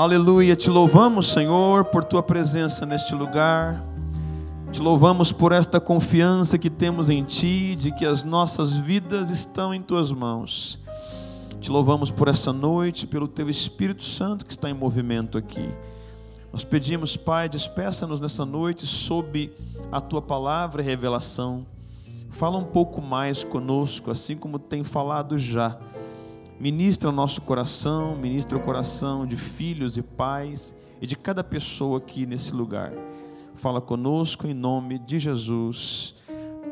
Aleluia, te louvamos, Senhor, por tua presença neste lugar. Te louvamos por esta confiança que temos em ti, de que as nossas vidas estão em tuas mãos. Te louvamos por essa noite, pelo teu Espírito Santo que está em movimento aqui. Nós pedimos, Pai, despeça-nos nessa noite sob a tua palavra e revelação. Fala um pouco mais conosco, assim como tem falado já Ministra o nosso coração, ministra o coração de filhos e pais e de cada pessoa aqui nesse lugar. Fala conosco em nome de Jesus.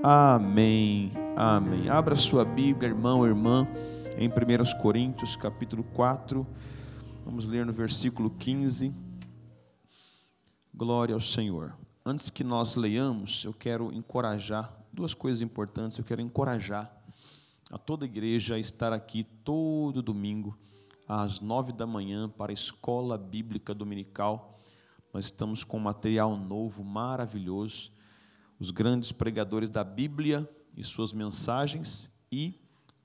Amém. Amém. Abra sua Bíblia, irmão, irmã, em 1 Coríntios, capítulo 4. Vamos ler no versículo 15. Glória ao Senhor. Antes que nós leiamos, eu quero encorajar duas coisas importantes. Eu quero encorajar a toda a igreja estar aqui todo domingo, às nove da manhã, para a escola bíblica dominical. Nós estamos com material novo, maravilhoso. Os grandes pregadores da Bíblia e suas mensagens e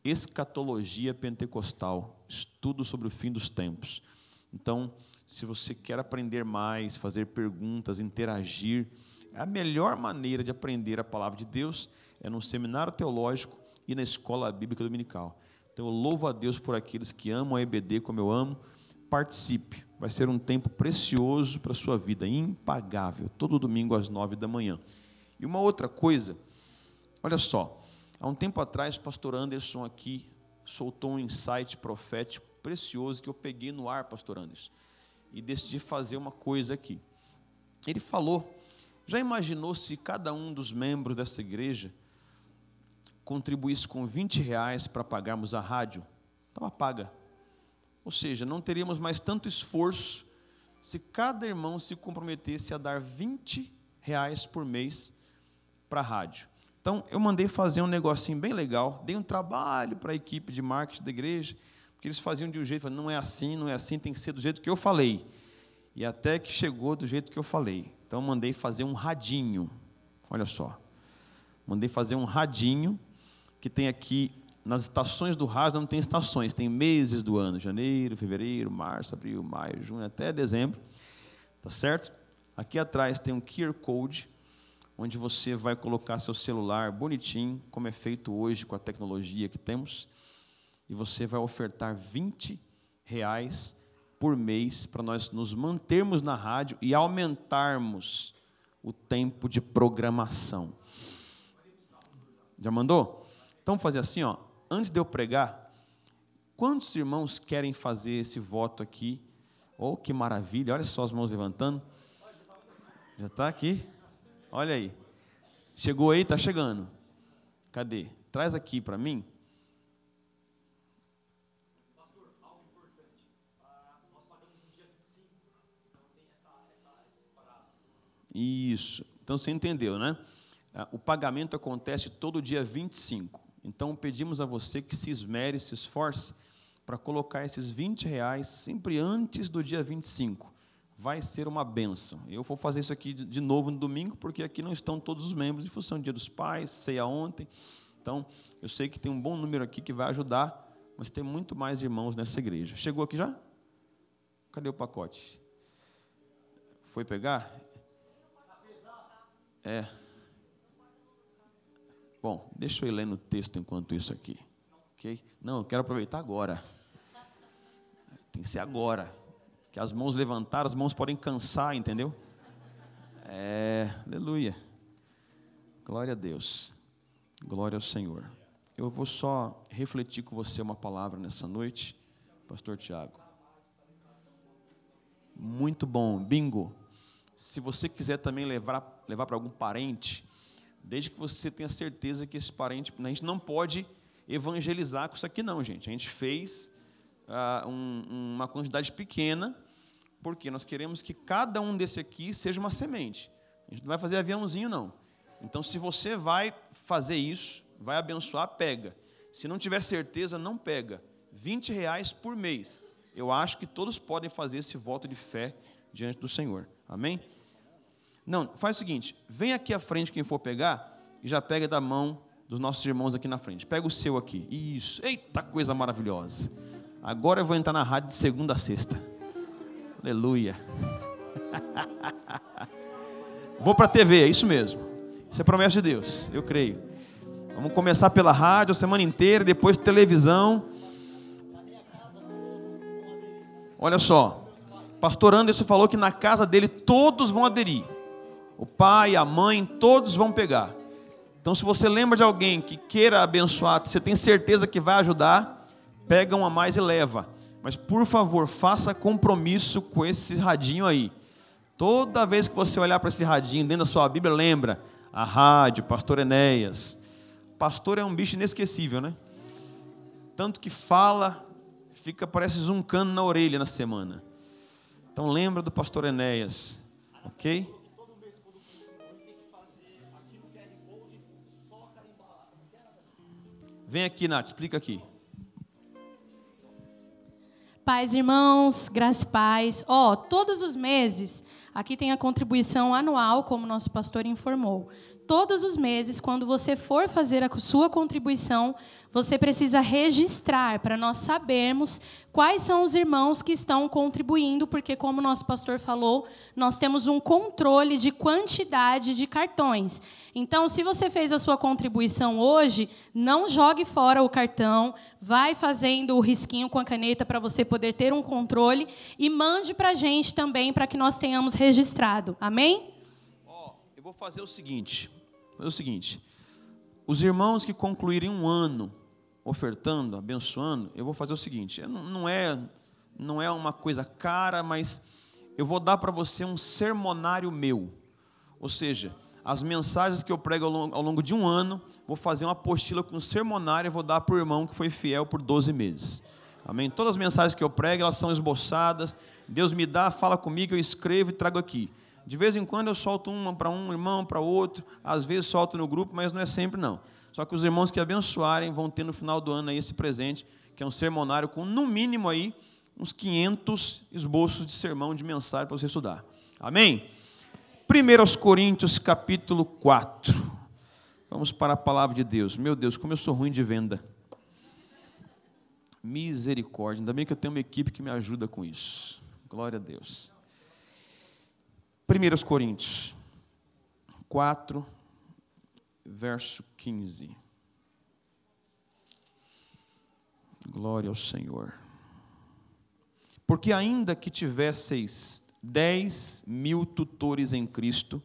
escatologia pentecostal, estudo sobre o fim dos tempos. Então, se você quer aprender mais, fazer perguntas, interagir, a melhor maneira de aprender a palavra de Deus é num seminário teológico e na escola bíblica dominical. Então eu louvo a Deus por aqueles que amam a EBD como eu amo. Participe, vai ser um tempo precioso para a sua vida, impagável, todo domingo às nove da manhã. E uma outra coisa, olha só, há um tempo atrás, o pastor Anderson aqui soltou um insight profético precioso que eu peguei no ar, pastor Anderson, e decidi fazer uma coisa aqui. Ele falou, já imaginou se cada um dos membros dessa igreja contribuísse com 20 reais para pagarmos a rádio, estava paga. Ou seja, não teríamos mais tanto esforço se cada irmão se comprometesse a dar 20 reais por mês para a rádio. Então, eu mandei fazer um negocinho bem legal, dei um trabalho para a equipe de marketing da igreja, porque eles faziam de um jeito, não é assim, não é assim, tem que ser do jeito que eu falei. E até que chegou do jeito que eu falei. Então, eu mandei fazer um radinho. Olha só. Mandei fazer um radinho que tem aqui nas estações do rádio não tem estações, tem meses do ano, janeiro, fevereiro, março, abril, maio, junho, até dezembro, tá certo? Aqui atrás tem um QR Code, onde você vai colocar seu celular bonitinho, como é feito hoje com a tecnologia que temos, e você vai ofertar 20 reais por mês para nós nos mantermos na rádio e aumentarmos o tempo de programação. Já mandou? Então, fazer assim, ó, antes de eu pregar, quantos irmãos querem fazer esse voto aqui? Oh, que maravilha, olha só as mãos levantando. Já está aqui? Olha aí. Chegou aí? Está chegando. Cadê? Traz aqui para mim. Pastor, algo importante. Nós pagamos no dia 25, tem essa, essa, esse prazo. Isso. Então você entendeu, né? Ah, o pagamento acontece todo dia 25. Então pedimos a você que se esmere, se esforce para colocar esses 20 reais sempre antes do dia 25. Vai ser uma benção. Eu vou fazer isso aqui de novo no domingo, porque aqui não estão todos os membros, em função do dia dos pais, ceia ontem. Então, eu sei que tem um bom número aqui que vai ajudar, mas tem muito mais irmãos nessa igreja. Chegou aqui já? Cadê o pacote? Foi pegar? É. Bom, deixa eu ir lendo o texto enquanto isso aqui. Ok? Não, eu quero aproveitar agora. Tem que ser agora. Que as mãos levantaram, as mãos podem cansar, entendeu? É, aleluia. Glória a Deus. Glória ao Senhor. Eu vou só refletir com você uma palavra nessa noite, Pastor Tiago. Muito bom, bingo. Se você quiser também levar, levar para algum parente, desde que você tenha certeza que esse parente. A gente não pode evangelizar com isso aqui, não, gente. A gente fez uh, um, uma quantidade pequena, porque nós queremos que cada um desse aqui seja uma semente. A gente não vai fazer aviãozinho, não. Então, se você vai fazer isso, vai abençoar, pega. Se não tiver certeza, não pega. 20 reais por mês. Eu acho que todos podem fazer esse voto de fé diante do Senhor. Amém? Não, faz o seguinte: vem aqui à frente quem for pegar e já pega da mão dos nossos irmãos aqui na frente. Pega o seu aqui. Isso. Eita coisa maravilhosa. Agora eu vou entrar na rádio de segunda a sexta. Aleluia. Vou para a TV, é isso mesmo. Isso é promessa de Deus, eu creio. Vamos começar pela rádio a semana inteira, depois televisão. Olha só, pastor Anderson falou que na casa dele todos vão aderir. O pai, a mãe, todos vão pegar. Então, se você lembra de alguém que queira abençoar, você tem certeza que vai ajudar, pega uma mais e leva. Mas, por favor, faça compromisso com esse radinho aí. Toda vez que você olhar para esse radinho dentro da sua Bíblia, lembra a rádio, pastor Enéas. Pastor é um bicho inesquecível, né? Tanto que fala, fica, parece zuncando na orelha na semana. Então lembra do pastor Enéas, ok? Vem aqui, Nath, explica aqui. Pais, irmãos, graça e paz. Ó, oh, todos os meses, aqui tem a contribuição anual, como nosso pastor informou todos os meses, quando você for fazer a sua contribuição, você precisa registrar para nós sabermos quais são os irmãos que estão contribuindo, porque, como nosso pastor falou, nós temos um controle de quantidade de cartões. Então, se você fez a sua contribuição hoje, não jogue fora o cartão, vai fazendo o risquinho com a caneta para você poder ter um controle e mande para a gente também para que nós tenhamos registrado. Amém? Eu vou fazer o seguinte: o seguinte, os irmãos que concluírem um ano ofertando, abençoando, eu vou fazer o seguinte: não é, não é uma coisa cara, mas eu vou dar para você um sermonário meu. Ou seja, as mensagens que eu prego ao longo, de um ano, vou fazer uma apostila com sermonário e vou dar para o irmão que foi fiel por 12 meses. Amém? Todas as mensagens que eu prego, elas são esboçadas. Deus me dá, fala comigo, eu escrevo e trago aqui. De vez em quando eu solto uma para um irmão, para outro, às vezes solto no grupo, mas não é sempre não. Só que os irmãos que abençoarem vão ter no final do ano aí esse presente, que é um sermonário com no mínimo aí uns 500 esboços de sermão, de mensagem para você estudar. Amém? 1 Coríntios capítulo 4. Vamos para a palavra de Deus. Meu Deus, como eu sou ruim de venda. Misericórdia. Ainda bem que eu tenho uma equipe que me ajuda com isso. Glória a Deus. 1 Coríntios 4, verso 15. Glória ao Senhor. Porque ainda que tivesseis dez mil tutores em Cristo,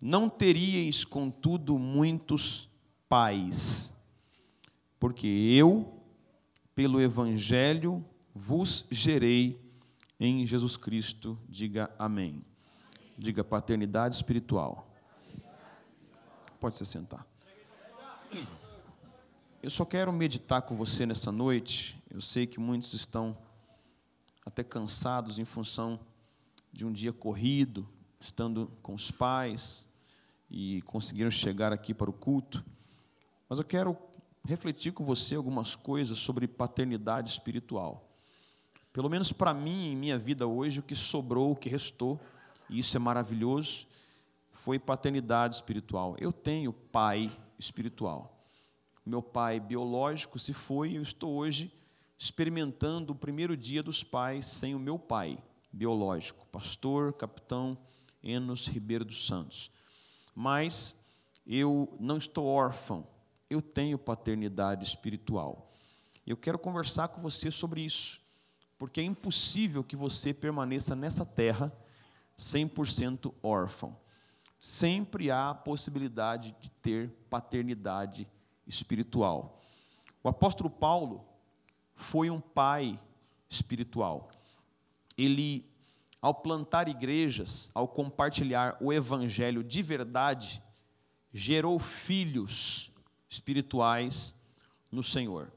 não teríeis, contudo, muitos pais, porque eu, pelo Evangelho, vos gerei em Jesus Cristo. Diga amém. Diga paternidade espiritual. Pode se sentar. Eu só quero meditar com você nessa noite. Eu sei que muitos estão até cansados em função de um dia corrido, estando com os pais e conseguiram chegar aqui para o culto. Mas eu quero refletir com você algumas coisas sobre paternidade espiritual. Pelo menos para mim, em minha vida hoje, o que sobrou, o que restou, e isso é maravilhoso, foi paternidade espiritual. Eu tenho pai espiritual. Meu pai biológico se foi, e eu estou hoje experimentando o primeiro dia dos pais sem o meu pai biológico, pastor, capitão Enos Ribeiro dos Santos. Mas eu não estou órfão, eu tenho paternidade espiritual. Eu quero conversar com você sobre isso, porque é impossível que você permaneça nessa terra 100% órfão. Sempre há a possibilidade de ter paternidade espiritual. O apóstolo Paulo foi um pai espiritual. Ele, ao plantar igrejas, ao compartilhar o evangelho de verdade, gerou filhos espirituais no Senhor.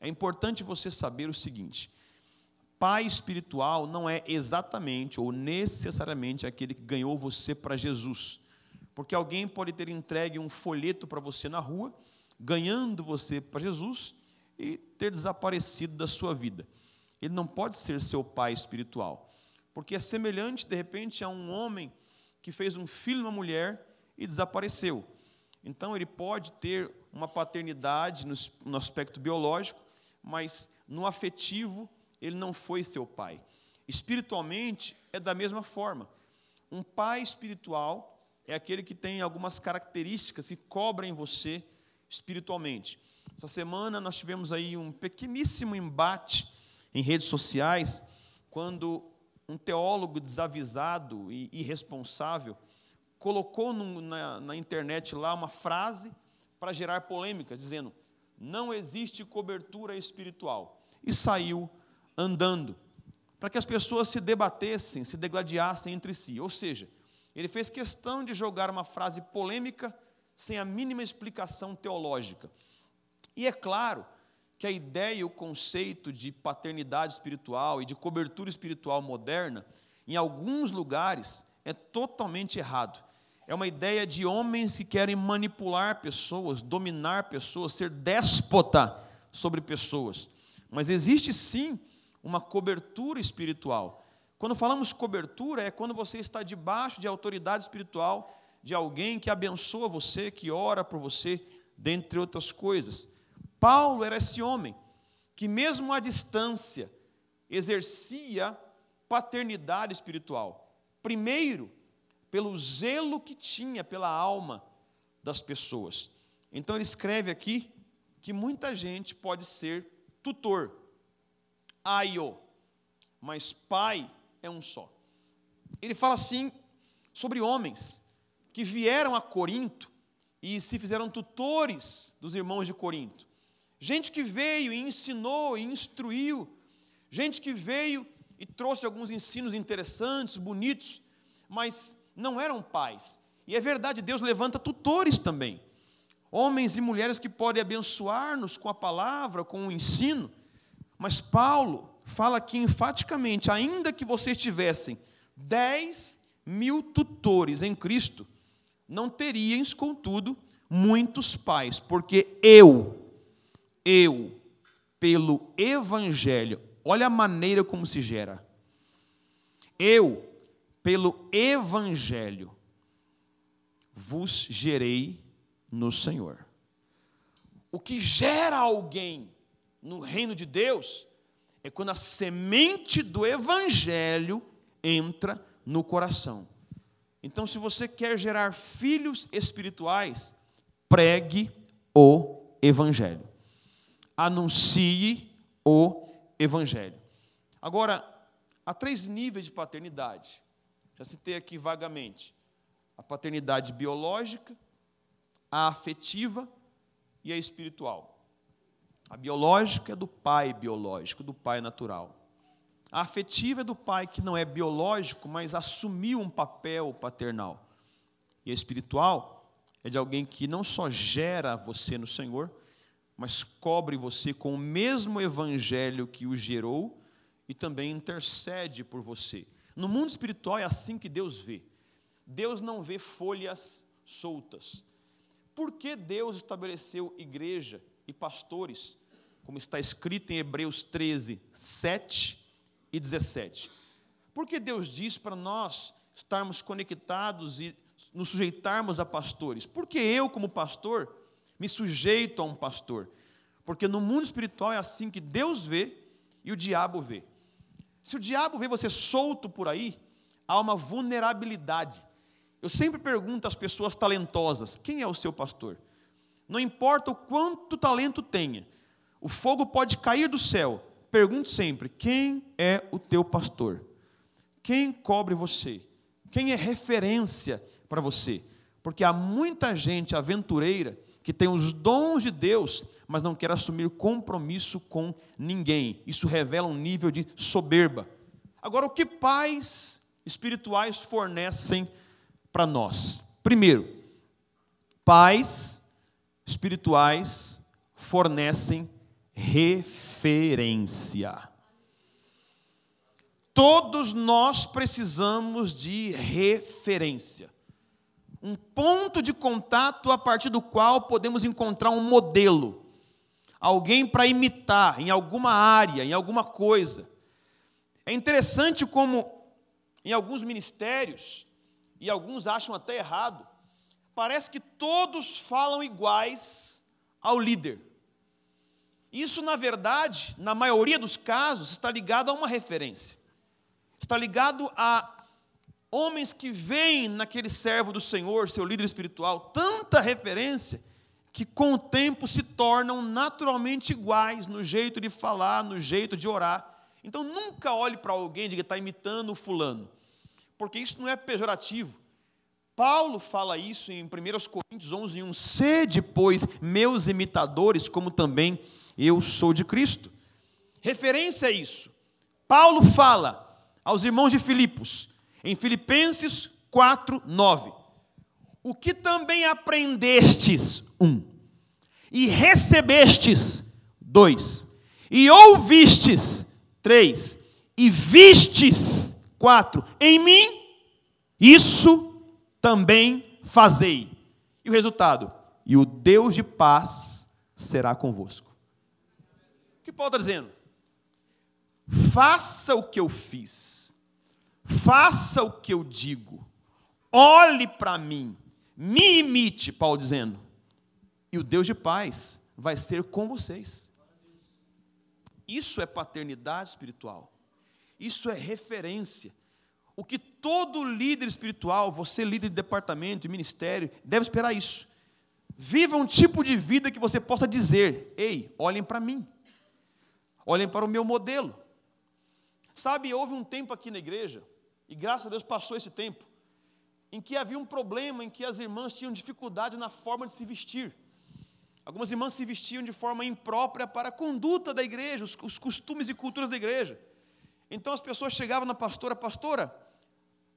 É importante você saber o seguinte: pai espiritual não é exatamente ou necessariamente aquele que ganhou você para Jesus. Porque alguém pode ter entregue um folheto para você na rua, ganhando você para Jesus e ter desaparecido da sua vida. Ele não pode ser seu pai espiritual, porque é semelhante, de repente, a um homem que fez um filho uma mulher e desapareceu. Então, ele pode ter uma paternidade no aspecto biológico, mas no afetivo ele não foi seu pai. Espiritualmente é da mesma forma. Um pai espiritual é aquele que tem algumas características que cobrem você espiritualmente. Essa semana nós tivemos aí um pequeníssimo embate em redes sociais, quando um teólogo desavisado e irresponsável colocou no, na, na internet lá uma frase para gerar polêmica, dizendo: não existe cobertura espiritual. E saiu andando, para que as pessoas se debatessem, se degladiassem entre si. Ou seja, ele fez questão de jogar uma frase polêmica sem a mínima explicação teológica. E é claro que a ideia e o conceito de paternidade espiritual e de cobertura espiritual moderna, em alguns lugares, é totalmente errado. É uma ideia de homens que querem manipular pessoas, dominar pessoas, ser déspota sobre pessoas. Mas existe sim uma cobertura espiritual. Quando falamos cobertura, é quando você está debaixo de autoridade espiritual de alguém que abençoa você, que ora por você, dentre outras coisas. Paulo era esse homem que, mesmo à distância, exercia paternidade espiritual. Primeiro, pelo zelo que tinha pela alma das pessoas. Então, ele escreve aqui que muita gente pode ser tutor, aio, mas pai é um só. Ele fala assim sobre homens que vieram a Corinto e se fizeram tutores dos irmãos de Corinto. Gente que veio e ensinou e instruiu, gente que veio e trouxe alguns ensinos interessantes, bonitos, mas não eram pais. E é verdade, Deus levanta tutores também. Homens e mulheres que podem abençoar-nos com a palavra, com o ensino. Mas Paulo fala aqui enfaticamente: ainda que vocês tivessem dez mil tutores em Cristo, não teríeis, contudo, muitos pais, porque eu, eu, pelo Evangelho, olha a maneira como se gera. Eu, pelo Evangelho, vos gerei no Senhor. O que gera alguém no reino de Deus é quando a semente do Evangelho entra no coração. Então, se você quer gerar filhos espirituais, pregue o Evangelho anuncie o Evangelho. Agora, há três níveis de paternidade. Já citei aqui vagamente: a paternidade biológica, a afetiva e a espiritual. A biológica é do pai biológico, do pai natural. A afetiva é do pai que não é biológico, mas assumiu um papel paternal. E a espiritual é de alguém que não só gera você no Senhor, mas cobre você com o mesmo evangelho que o gerou e também intercede por você. No mundo espiritual é assim que Deus vê. Deus não vê folhas soltas. Por que Deus estabeleceu igreja e pastores, como está escrito em Hebreus 13, 7 e 17? Porque Deus diz para nós estarmos conectados e nos sujeitarmos a pastores? Porque eu, como pastor, me sujeito a um pastor. Porque no mundo espiritual é assim que Deus vê e o diabo vê. Se o diabo vê você solto por aí, há uma vulnerabilidade. Eu sempre pergunto às pessoas talentosas: quem é o seu pastor? Não importa o quanto talento tenha, o fogo pode cair do céu. Pergunte sempre: quem é o teu pastor? Quem cobre você? Quem é referência para você? Porque há muita gente aventureira que tem os dons de Deus, mas não quer assumir compromisso com ninguém. Isso revela um nível de soberba. Agora, o que pais espirituais fornecem para nós? Primeiro, pais espirituais fornecem referência. Todos nós precisamos de referência um ponto de contato a partir do qual podemos encontrar um modelo, alguém para imitar em alguma área, em alguma coisa. É interessante como em alguns ministérios, e alguns acham até errado, parece que todos falam iguais ao líder. Isso, na verdade, na maioria dos casos, está ligado a uma referência. está ligado a homens que veem naquele servo do Senhor, seu líder espiritual, tanta referência que com o tempo se tornam naturalmente iguais no jeito de falar, no jeito de orar. Então nunca olhe para alguém e diga está imitando o fulano, porque isso não é pejorativo. Paulo fala isso em 1 Coríntios 11, 1. Sede, pois, meus imitadores, como também eu sou de Cristo. Referência a isso. Paulo fala aos irmãos de Filipos, em Filipenses 4, 9. O que também aprendestes, um, e recebestes, dois, e ouvistes, três, e vistes, quatro, em mim, isso também fazei. E o resultado? E o Deus de paz será convosco. O que Paulo está dizendo? Faça o que eu fiz, faça o que eu digo, olhe para mim, me imite, Paulo dizendo, e o Deus de paz vai ser com vocês. Isso é paternidade espiritual, isso é referência o que todo líder espiritual, você líder de departamento, de ministério, deve esperar isso. Viva um tipo de vida que você possa dizer: ei, olhem para mim, olhem para o meu modelo. Sabe, houve um tempo aqui na igreja, e graças a Deus passou esse tempo, em que havia um problema, em que as irmãs tinham dificuldade na forma de se vestir. Algumas irmãs se vestiam de forma imprópria para a conduta da igreja, os, os costumes e culturas da igreja. Então as pessoas chegavam na pastora, pastora,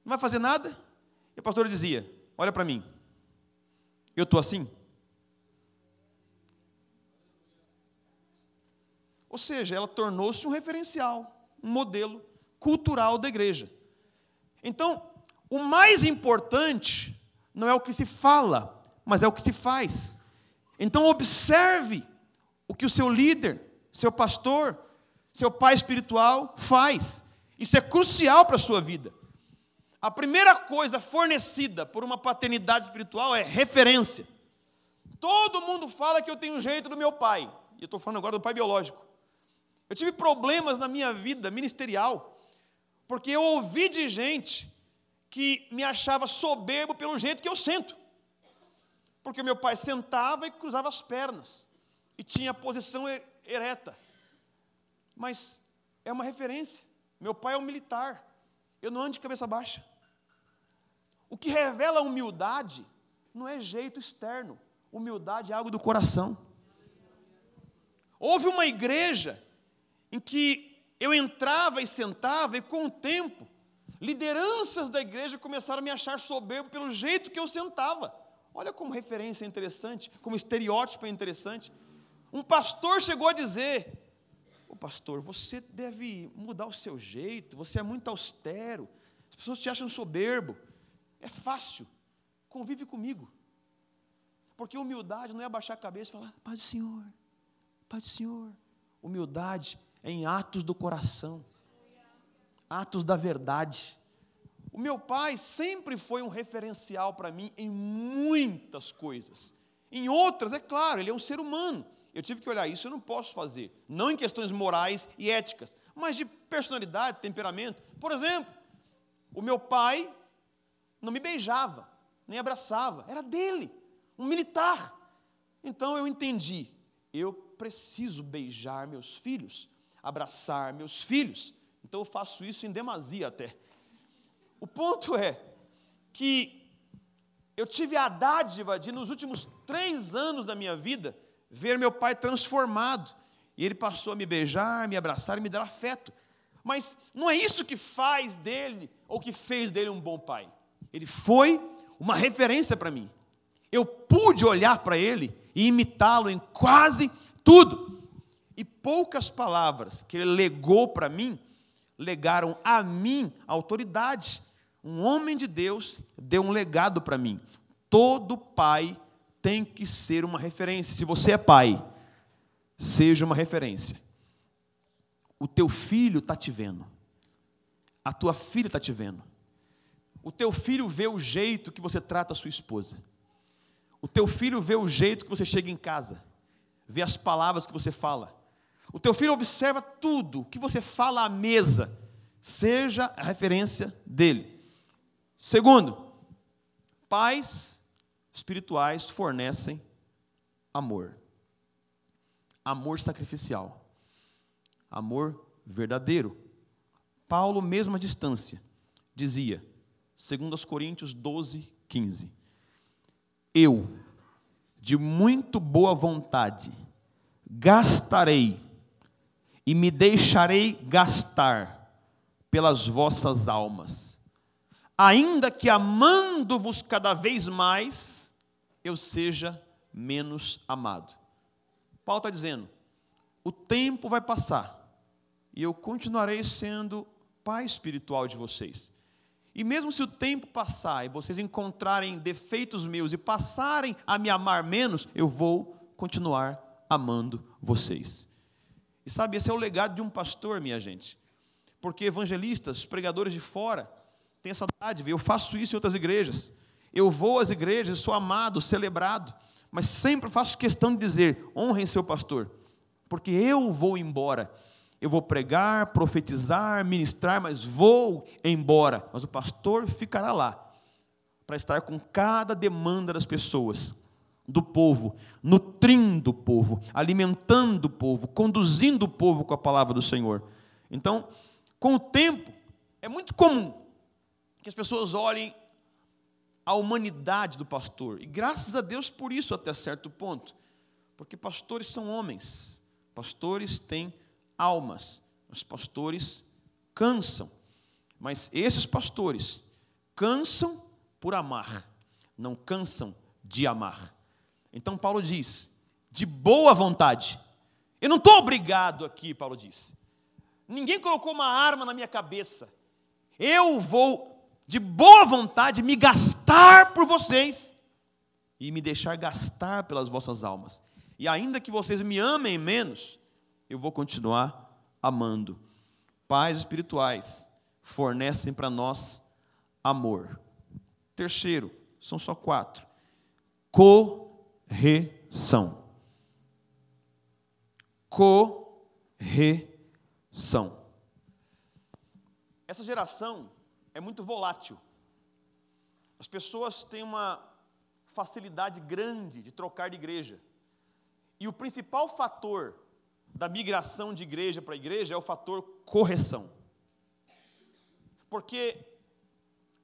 não vai fazer nada? E a pastora dizia: Olha para mim, eu estou assim? Ou seja, ela tornou-se um referencial, um modelo cultural da igreja. Então, o mais importante não é o que se fala, mas é o que se faz. Então, observe o que o seu líder, seu pastor, seu pai espiritual faz. Isso é crucial para a sua vida. A primeira coisa fornecida por uma paternidade espiritual é referência. Todo mundo fala que eu tenho jeito do meu pai. E eu estou falando agora do pai biológico. Eu tive problemas na minha vida ministerial, porque eu ouvi de gente que me achava soberbo pelo jeito que eu sento. Porque meu pai sentava e cruzava as pernas, e tinha a posição ereta. Mas é uma referência. Meu pai é um militar. Eu não ando de cabeça baixa. O que revela humildade não é jeito externo, humildade é algo do coração. Houve uma igreja em que eu entrava e sentava, e com o tempo, lideranças da igreja começaram a me achar soberbo pelo jeito que eu sentava. Olha como referência é interessante, como estereótipo é interessante. Um pastor chegou a dizer: Ô pastor, você deve mudar o seu jeito, você é muito austero, as pessoas te acham soberbo. É fácil. Convive comigo. Porque humildade não é abaixar a cabeça e falar, Paz do Senhor, Paz do Senhor. Humildade é em atos do coração, atos da verdade. O meu pai sempre foi um referencial para mim em muitas coisas. Em outras, é claro, ele é um ser humano. Eu tive que olhar isso, eu não posso fazer. Não em questões morais e éticas, mas de personalidade, temperamento. Por exemplo, o meu pai não me beijava, nem abraçava, era dele, um militar. Então eu entendi, eu preciso beijar meus filhos, abraçar meus filhos. Então eu faço isso em demasia até. O ponto é que eu tive a dádiva de, nos últimos três anos da minha vida, ver meu pai transformado. E ele passou a me beijar, me abraçar e me dar afeto. Mas não é isso que faz dele, ou que fez dele um bom pai. Ele foi uma referência para mim. Eu pude olhar para ele e imitá-lo em quase tudo. E poucas palavras que ele legou para mim, legaram a mim autoridade. Um homem de Deus deu um legado para mim. Todo pai tem que ser uma referência. Se você é pai, seja uma referência. O teu filho está te vendo. A tua filha está te vendo. O teu filho vê o jeito que você trata a sua esposa. O teu filho vê o jeito que você chega em casa. Vê as palavras que você fala. O teu filho observa tudo que você fala à mesa. Seja a referência dele. Segundo, pais espirituais fornecem amor. Amor sacrificial. Amor verdadeiro. Paulo, mesma distância, dizia, segundo os Coríntios 12, 15, Eu, de muito boa vontade, gastarei e me deixarei gastar pelas vossas almas, ainda que amando-vos cada vez mais, eu seja menos amado. Paulo está dizendo: o tempo vai passar e eu continuarei sendo pai espiritual de vocês. E mesmo se o tempo passar e vocês encontrarem defeitos meus e passarem a me amar menos, eu vou continuar amando vocês. E sabe, esse é o legado de um pastor, minha gente. Porque evangelistas, pregadores de fora, têm essa dádiva. Eu faço isso em outras igrejas. Eu vou às igrejas, sou amado, celebrado, mas sempre faço questão de dizer: honrem seu pastor, porque eu vou embora. Eu vou pregar, profetizar, ministrar, mas vou embora. Mas o pastor ficará lá para estar com cada demanda das pessoas, do povo, nutrindo o povo, alimentando o povo, conduzindo o povo com a palavra do Senhor. Então, com o tempo, é muito comum que as pessoas olhem a humanidade do pastor. E graças a Deus por isso, até certo ponto. Porque pastores são homens, pastores têm almas, os pastores cansam. Mas esses pastores cansam por amar, não cansam de amar. Então Paulo diz, de boa vontade. Eu não estou obrigado aqui, Paulo diz. Ninguém colocou uma arma na minha cabeça. Eu vou, de boa vontade, me gastar por vocês e me deixar gastar pelas vossas almas. E ainda que vocês me amem menos, eu vou continuar amando. Pais espirituais fornecem para nós amor. Terceiro, são só quatro: correção. Correção. Essa geração é muito volátil. As pessoas têm uma facilidade grande de trocar de igreja. E o principal fator da migração de igreja para igreja é o fator correção. Porque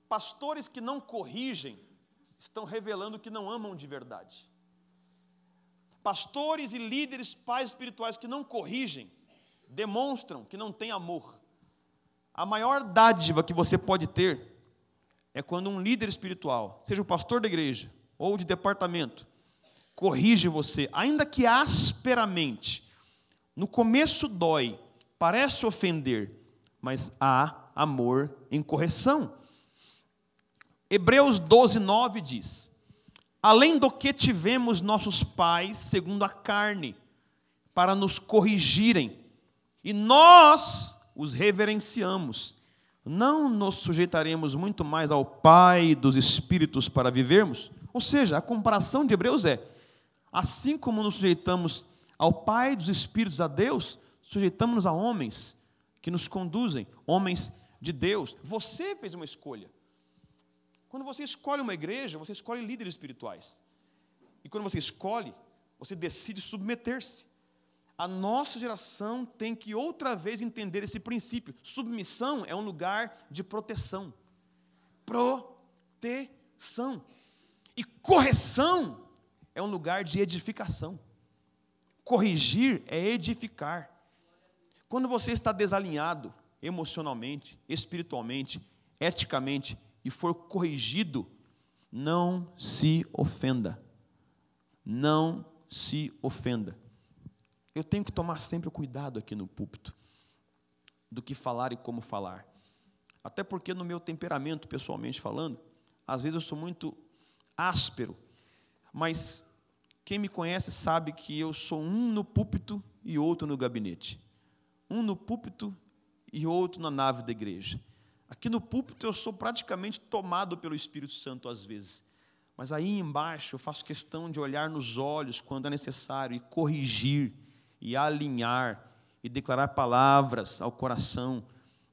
pastores que não corrigem estão revelando que não amam de verdade. Pastores e líderes, pais espirituais que não corrigem demonstram que não têm amor. A maior dádiva que você pode ter é quando um líder espiritual, seja o pastor da igreja ou de departamento, corrige você, ainda que asperamente. No começo dói, parece ofender, mas há amor em correção. Hebreus 12, 9 diz: Além do que tivemos nossos pais, segundo a carne, para nos corrigirem e nós os reverenciamos. Não nos sujeitaremos muito mais ao Pai dos Espíritos para vivermos? Ou seja, a comparação de Hebreus é: assim como nos sujeitamos ao Pai dos Espíritos, a Deus, sujeitamos-nos a homens que nos conduzem, homens de Deus. Você fez uma escolha. Quando você escolhe uma igreja, você escolhe líderes espirituais. E quando você escolhe, você decide submeter-se. A nossa geração tem que outra vez entender esse princípio. Submissão é um lugar de proteção. Proteção. E correção é um lugar de edificação. Corrigir é edificar. Quando você está desalinhado emocionalmente, espiritualmente, eticamente e for corrigido, não se ofenda. Não se ofenda eu tenho que tomar sempre cuidado aqui no púlpito do que falar e como falar. Até porque no meu temperamento, pessoalmente falando, às vezes eu sou muito áspero, mas quem me conhece sabe que eu sou um no púlpito e outro no gabinete. Um no púlpito e outro na nave da igreja. Aqui no púlpito eu sou praticamente tomado pelo Espírito Santo às vezes. Mas aí embaixo eu faço questão de olhar nos olhos quando é necessário e corrigir e alinhar e declarar palavras ao coração,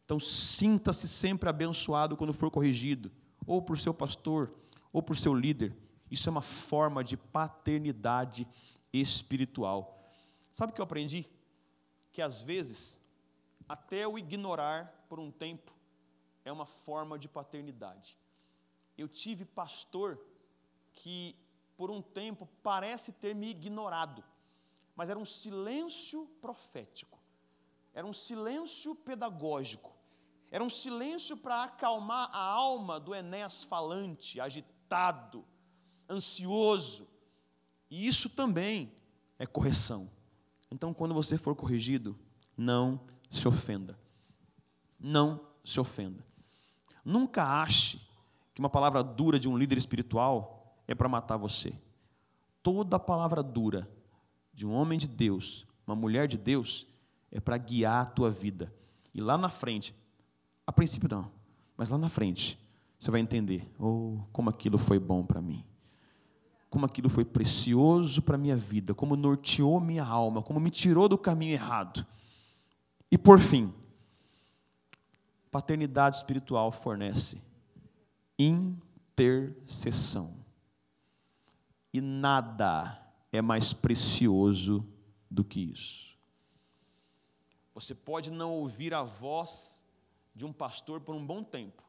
Então, sinta-se sempre abençoado quando for corrigido, ou por seu pastor, ou por seu líder. Isso é uma forma de paternidade espiritual. Sabe o que eu aprendi? Que às vezes, até o ignorar por um tempo é uma forma de paternidade. Eu tive pastor que, por um tempo, parece ter me ignorado, mas era um silêncio profético, era um silêncio pedagógico, era um silêncio para acalmar a alma do Enéas falante, agitado, ansioso. E isso também é correção. Então, quando você for corrigido, não se ofenda. Não se ofenda. Nunca ache que uma palavra dura de um líder espiritual é para matar você. Toda palavra dura de um homem de Deus, uma mulher de Deus, é para guiar a tua vida. E lá na frente, a princípio não, mas lá na frente, você vai entender, oh, como aquilo foi bom para mim. Como aquilo foi precioso para a minha vida, como norteou minha alma, como me tirou do caminho errado. E por fim, paternidade espiritual fornece intercessão. E nada é mais precioso do que isso. Você pode não ouvir a voz de um pastor por um bom tempo,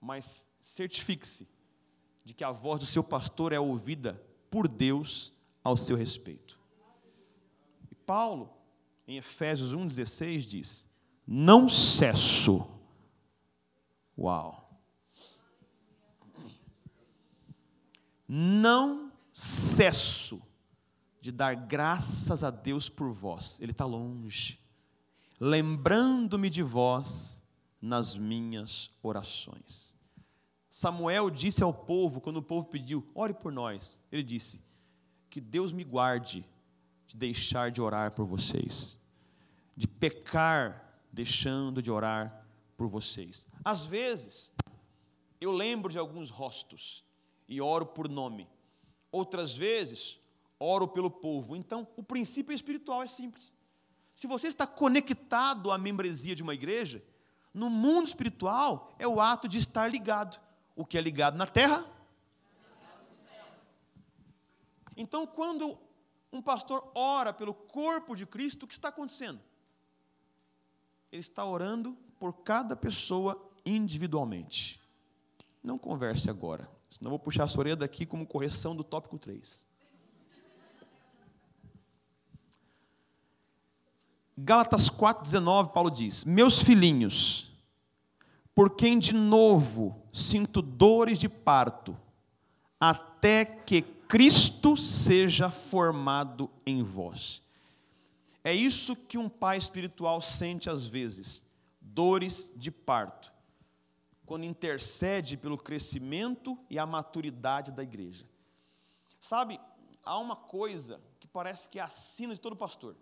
mas certifique-se de que a voz do seu pastor é ouvida por Deus ao seu respeito. E Paulo, em Efésios 1,16, diz: Não cesso. Uau! Não cesso de dar graças a Deus por vós. Ele está longe. Lembrando-me de vós nas minhas orações. Samuel disse ao povo, quando o povo pediu, ore por nós, ele disse: Que Deus me guarde de deixar de orar por vocês, de pecar deixando de orar por vocês. Às vezes, eu lembro de alguns rostos e oro por nome, outras vezes, oro pelo povo. Então, o princípio espiritual é simples. Se você está conectado à membresia de uma igreja, no mundo espiritual é o ato de estar ligado. O que é ligado na terra? Então, quando um pastor ora pelo corpo de Cristo, o que está acontecendo? Ele está orando por cada pessoa individualmente. Não converse agora, senão vou puxar a sua orelha daqui como correção do tópico 3. Gálatas 4,19, Paulo diz: Meus filhinhos, por quem de novo sinto dores de parto, até que Cristo seja formado em vós. É isso que um pai espiritual sente às vezes, dores de parto, quando intercede pelo crescimento e a maturidade da igreja. Sabe, há uma coisa que parece que é a sina de todo pastor.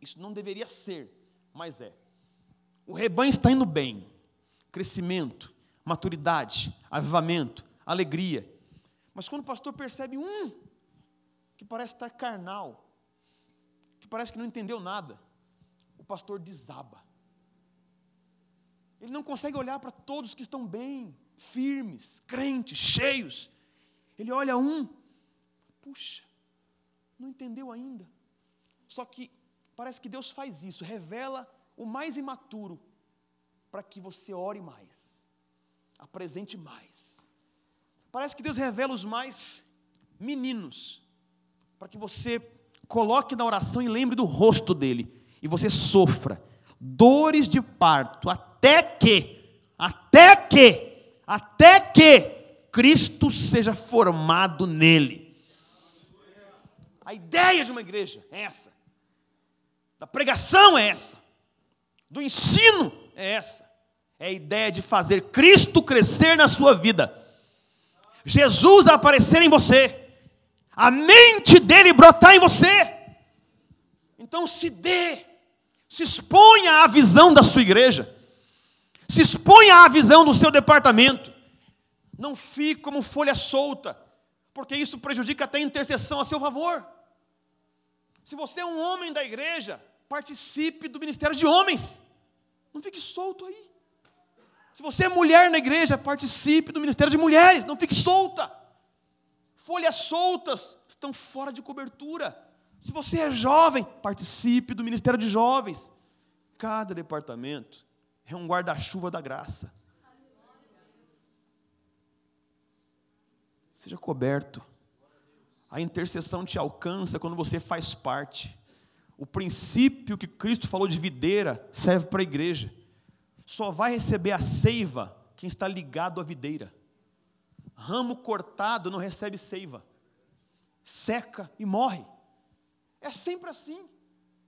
Isso não deveria ser, mas é. O rebanho está indo bem. Crescimento, maturidade, avivamento, alegria. Mas quando o pastor percebe um que parece estar carnal, que parece que não entendeu nada, o pastor desaba. Ele não consegue olhar para todos que estão bem, firmes, crentes, cheios. Ele olha um, puxa, não entendeu ainda. Só que Parece que Deus faz isso, revela o mais imaturo, para que você ore mais, apresente mais. Parece que Deus revela os mais meninos, para que você coloque na oração e lembre do rosto dele, e você sofra. Dores de parto, até que, até que, até que Cristo seja formado nele. A ideia de uma igreja é essa. Da pregação é essa, do ensino é essa. É a ideia de fazer Cristo crescer na sua vida, Jesus aparecer em você, a mente dele brotar em você. Então se dê, se exponha à visão da sua igreja, se exponha à visão do seu departamento. Não fique como folha solta, porque isso prejudica até a intercessão a seu favor. Se você é um homem da igreja, participe do ministério de homens. Não fique solto aí. Se você é mulher na igreja, participe do ministério de mulheres, não fique solta. Folhas soltas estão fora de cobertura. Se você é jovem, participe do ministério de jovens. Cada departamento é um guarda-chuva da graça. Seja coberto. A intercessão te alcança quando você faz parte. O princípio que Cristo falou de videira serve para a igreja. Só vai receber a seiva quem está ligado à videira. Ramo cortado não recebe seiva, seca e morre. É sempre assim.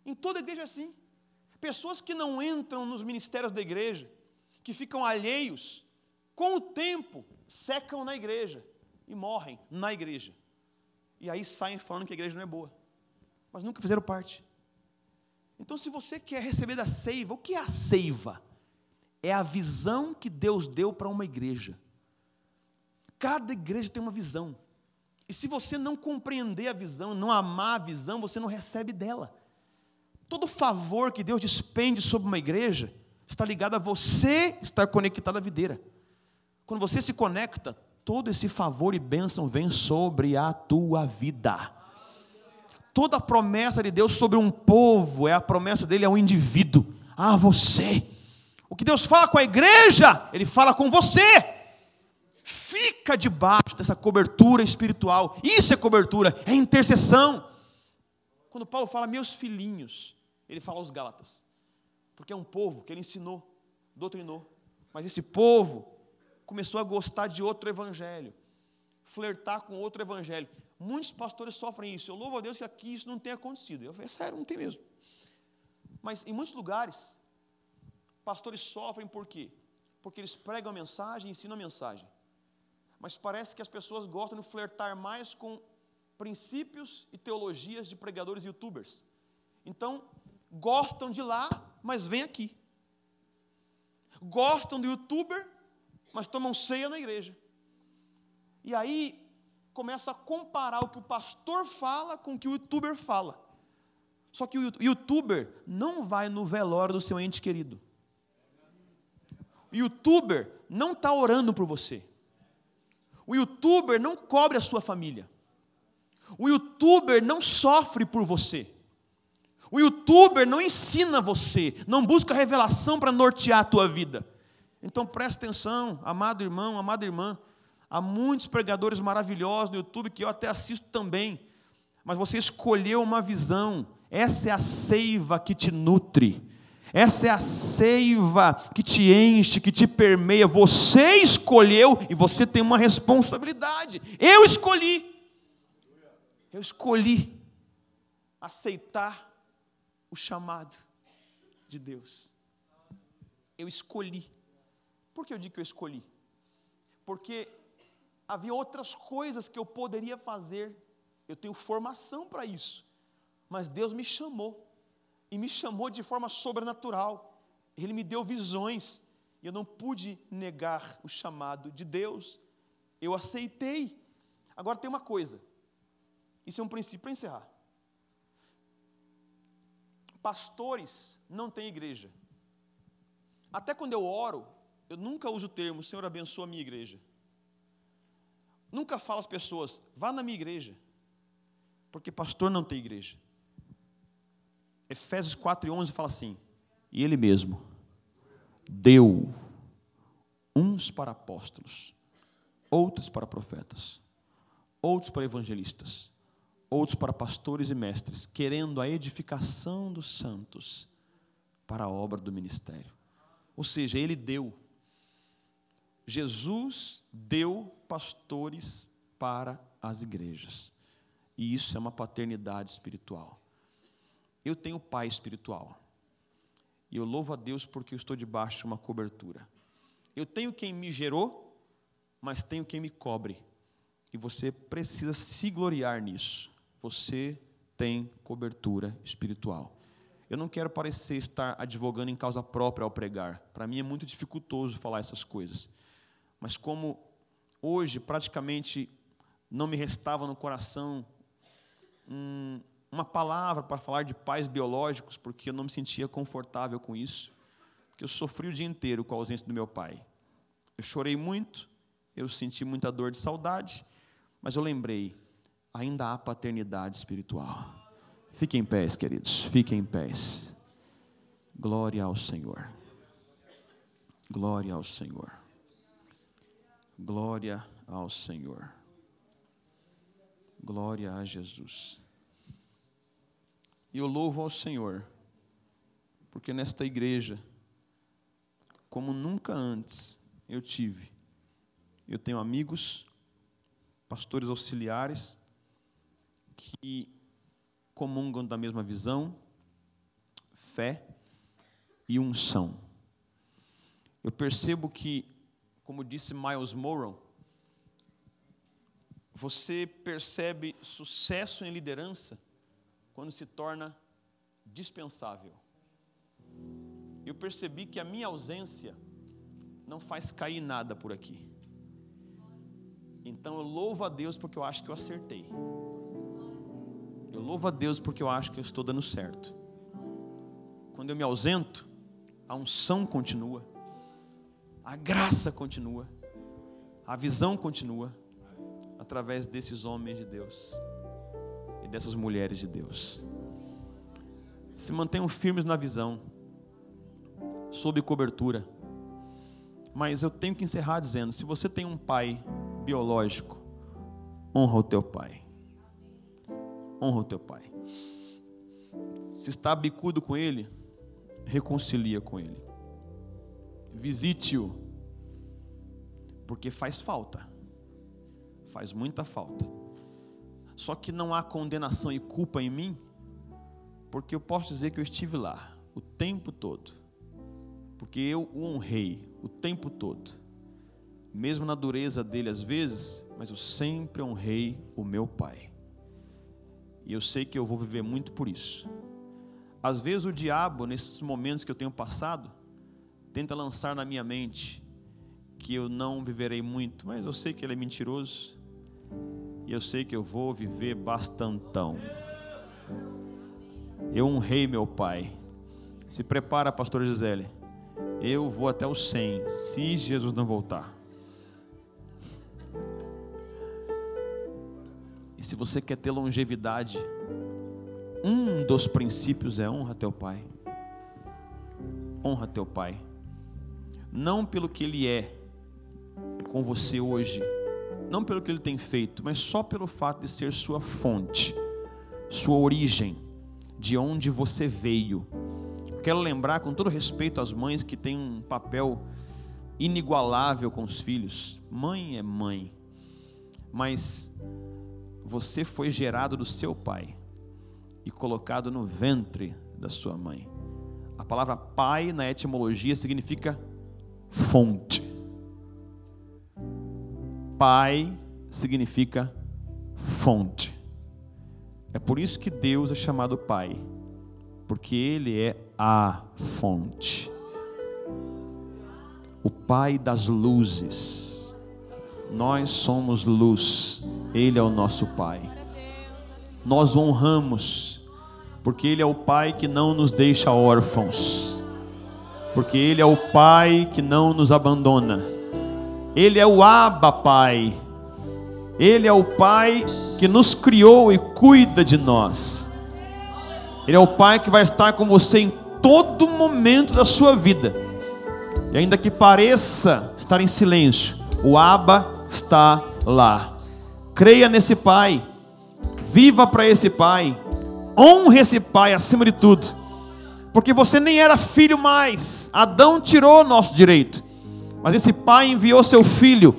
Em toda igreja é assim. Pessoas que não entram nos ministérios da igreja, que ficam alheios, com o tempo secam na igreja e morrem na igreja. E aí saem falando que a igreja não é boa, mas nunca fizeram parte. Então, se você quer receber da seiva, o que é a seiva? É a visão que Deus deu para uma igreja. Cada igreja tem uma visão. E se você não compreender a visão, não amar a visão, você não recebe dela. Todo favor que Deus despende sobre uma igreja está ligado a você estar conectado à videira. Quando você se conecta, todo esse favor e bênção vem sobre a tua vida. Toda a promessa de Deus sobre um povo é a promessa dele a um indivíduo, a você. O que Deus fala com a igreja, Ele fala com você. Fica debaixo dessa cobertura espiritual. Isso é cobertura, é intercessão. Quando Paulo fala meus filhinhos, ele fala aos Gálatas, porque é um povo que ele ensinou, doutrinou, mas esse povo começou a gostar de outro evangelho, flertar com outro evangelho. Muitos pastores sofrem isso. Eu louvo a Deus que aqui isso não tenha acontecido. Eu é sério, não tem mesmo. Mas em muitos lugares, pastores sofrem por quê? Porque eles pregam a mensagem, ensinam a mensagem. Mas parece que as pessoas gostam de flertar mais com princípios e teologias de pregadores youtubers. Então, gostam de lá, mas vêm aqui. Gostam do youtuber, mas tomam ceia na igreja. E aí começa a comparar o que o pastor fala com o que o youtuber fala. Só que o youtuber não vai no velório do seu ente querido. O youtuber não está orando por você. O youtuber não cobre a sua família. O youtuber não sofre por você. O youtuber não ensina você, não busca revelação para nortear a tua vida. Então presta atenção, amado irmão, amada irmã. Há muitos pregadores maravilhosos no YouTube que eu até assisto também. Mas você escolheu uma visão. Essa é a seiva que te nutre. Essa é a seiva que te enche, que te permeia. Você escolheu e você tem uma responsabilidade. Eu escolhi. Eu escolhi aceitar o chamado de Deus. Eu escolhi. Por que eu digo que eu escolhi? Porque havia outras coisas que eu poderia fazer, eu tenho formação para isso, mas Deus me chamou, e me chamou de forma sobrenatural, Ele me deu visões, e eu não pude negar o chamado de Deus, eu aceitei. Agora tem uma coisa, isso é um princípio para encerrar pastores não têm igreja. Até quando eu oro, eu nunca uso o termo Senhor abençoa a minha igreja. Nunca falo às pessoas, vá na minha igreja. Porque pastor não tem igreja. Efésios 4 e 11 fala assim: E ele mesmo deu uns para apóstolos, outros para profetas, outros para evangelistas, outros para pastores e mestres, querendo a edificação dos santos para a obra do ministério. Ou seja, ele deu. Jesus deu pastores para as igrejas. E isso é uma paternidade espiritual. Eu tenho pai espiritual. E eu louvo a Deus porque eu estou debaixo de uma cobertura. Eu tenho quem me gerou, mas tenho quem me cobre. E você precisa se gloriar nisso você tem cobertura espiritual. Eu não quero parecer estar advogando em causa própria ao pregar. Para mim é muito dificultoso falar essas coisas. Mas como hoje praticamente não me restava no coração um, uma palavra para falar de pais biológicos, porque eu não me sentia confortável com isso. que eu sofri o dia inteiro com a ausência do meu pai. Eu chorei muito, eu senti muita dor de saudade, mas eu lembrei, ainda há paternidade espiritual. Fiquem em pés, queridos, fiquem em pés. Glória ao Senhor. Glória ao Senhor. Glória ao Senhor. Glória a Jesus. E eu louvo ao Senhor, porque nesta igreja, como nunca antes eu tive, eu tenho amigos, pastores auxiliares, que comungam da mesma visão, fé e unção. Eu percebo que, como disse Miles Morrow, você percebe sucesso em liderança quando se torna dispensável. Eu percebi que a minha ausência não faz cair nada por aqui. Então eu louvo a Deus porque eu acho que eu acertei. Eu louvo a Deus porque eu acho que eu estou dando certo. Quando eu me ausento, a unção continua, a graça continua, a visão continua, através desses homens de Deus e dessas mulheres de Deus. Se mantenham firmes na visão, sob cobertura. Mas eu tenho que encerrar dizendo: se você tem um pai biológico, honra o teu pai. Honra o teu pai. Se está bicudo com ele, reconcilia com ele. Visite-o, porque faz falta. Faz muita falta. Só que não há condenação e culpa em mim, porque eu posso dizer que eu estive lá o tempo todo. Porque eu o honrei o tempo todo. Mesmo na dureza dele às vezes, mas eu sempre honrei o meu pai. E eu sei que eu vou viver muito por isso. Às vezes o diabo, nesses momentos que eu tenho passado, tenta lançar na minha mente que eu não viverei muito, mas eu sei que ele é mentiroso. E eu sei que eu vou viver bastantão. Eu honrei meu pai. Se prepara, pastor Gisele. Eu vou até os 100, se Jesus não voltar. E se você quer ter longevidade, um dos princípios é honra teu pai. Honra teu pai. Não pelo que ele é com você hoje, não pelo que ele tem feito, mas só pelo fato de ser sua fonte, sua origem, de onde você veio. Quero lembrar com todo respeito às mães que têm um papel inigualável com os filhos. Mãe é mãe, mas você foi gerado do seu pai e colocado no ventre da sua mãe. A palavra pai na etimologia significa fonte. Pai significa fonte. É por isso que Deus é chamado Pai, porque Ele é a fonte. O Pai das luzes. Nós somos luz, Ele é o nosso Pai. Nós honramos, porque Ele é o Pai que não nos deixa órfãos, porque Ele é o Pai que não nos abandona ele é o Abba Pai. Ele é o Pai que nos criou e cuida de nós. Ele é o Pai que vai estar com você em todo momento da sua vida. E ainda que pareça estar em silêncio, o Abba está lá. Creia nesse Pai. Viva para esse Pai. Honre esse Pai acima de tudo. Porque você nem era filho mais. Adão tirou nosso direito. Mas esse pai enviou seu filho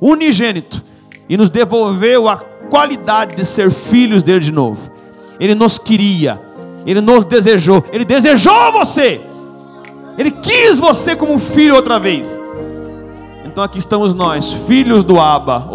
unigênito e nos devolveu a qualidade de ser filhos dele de novo. Ele nos queria, ele nos desejou, ele desejou você, ele quis você como filho outra vez. Então aqui estamos nós, filhos do Abba.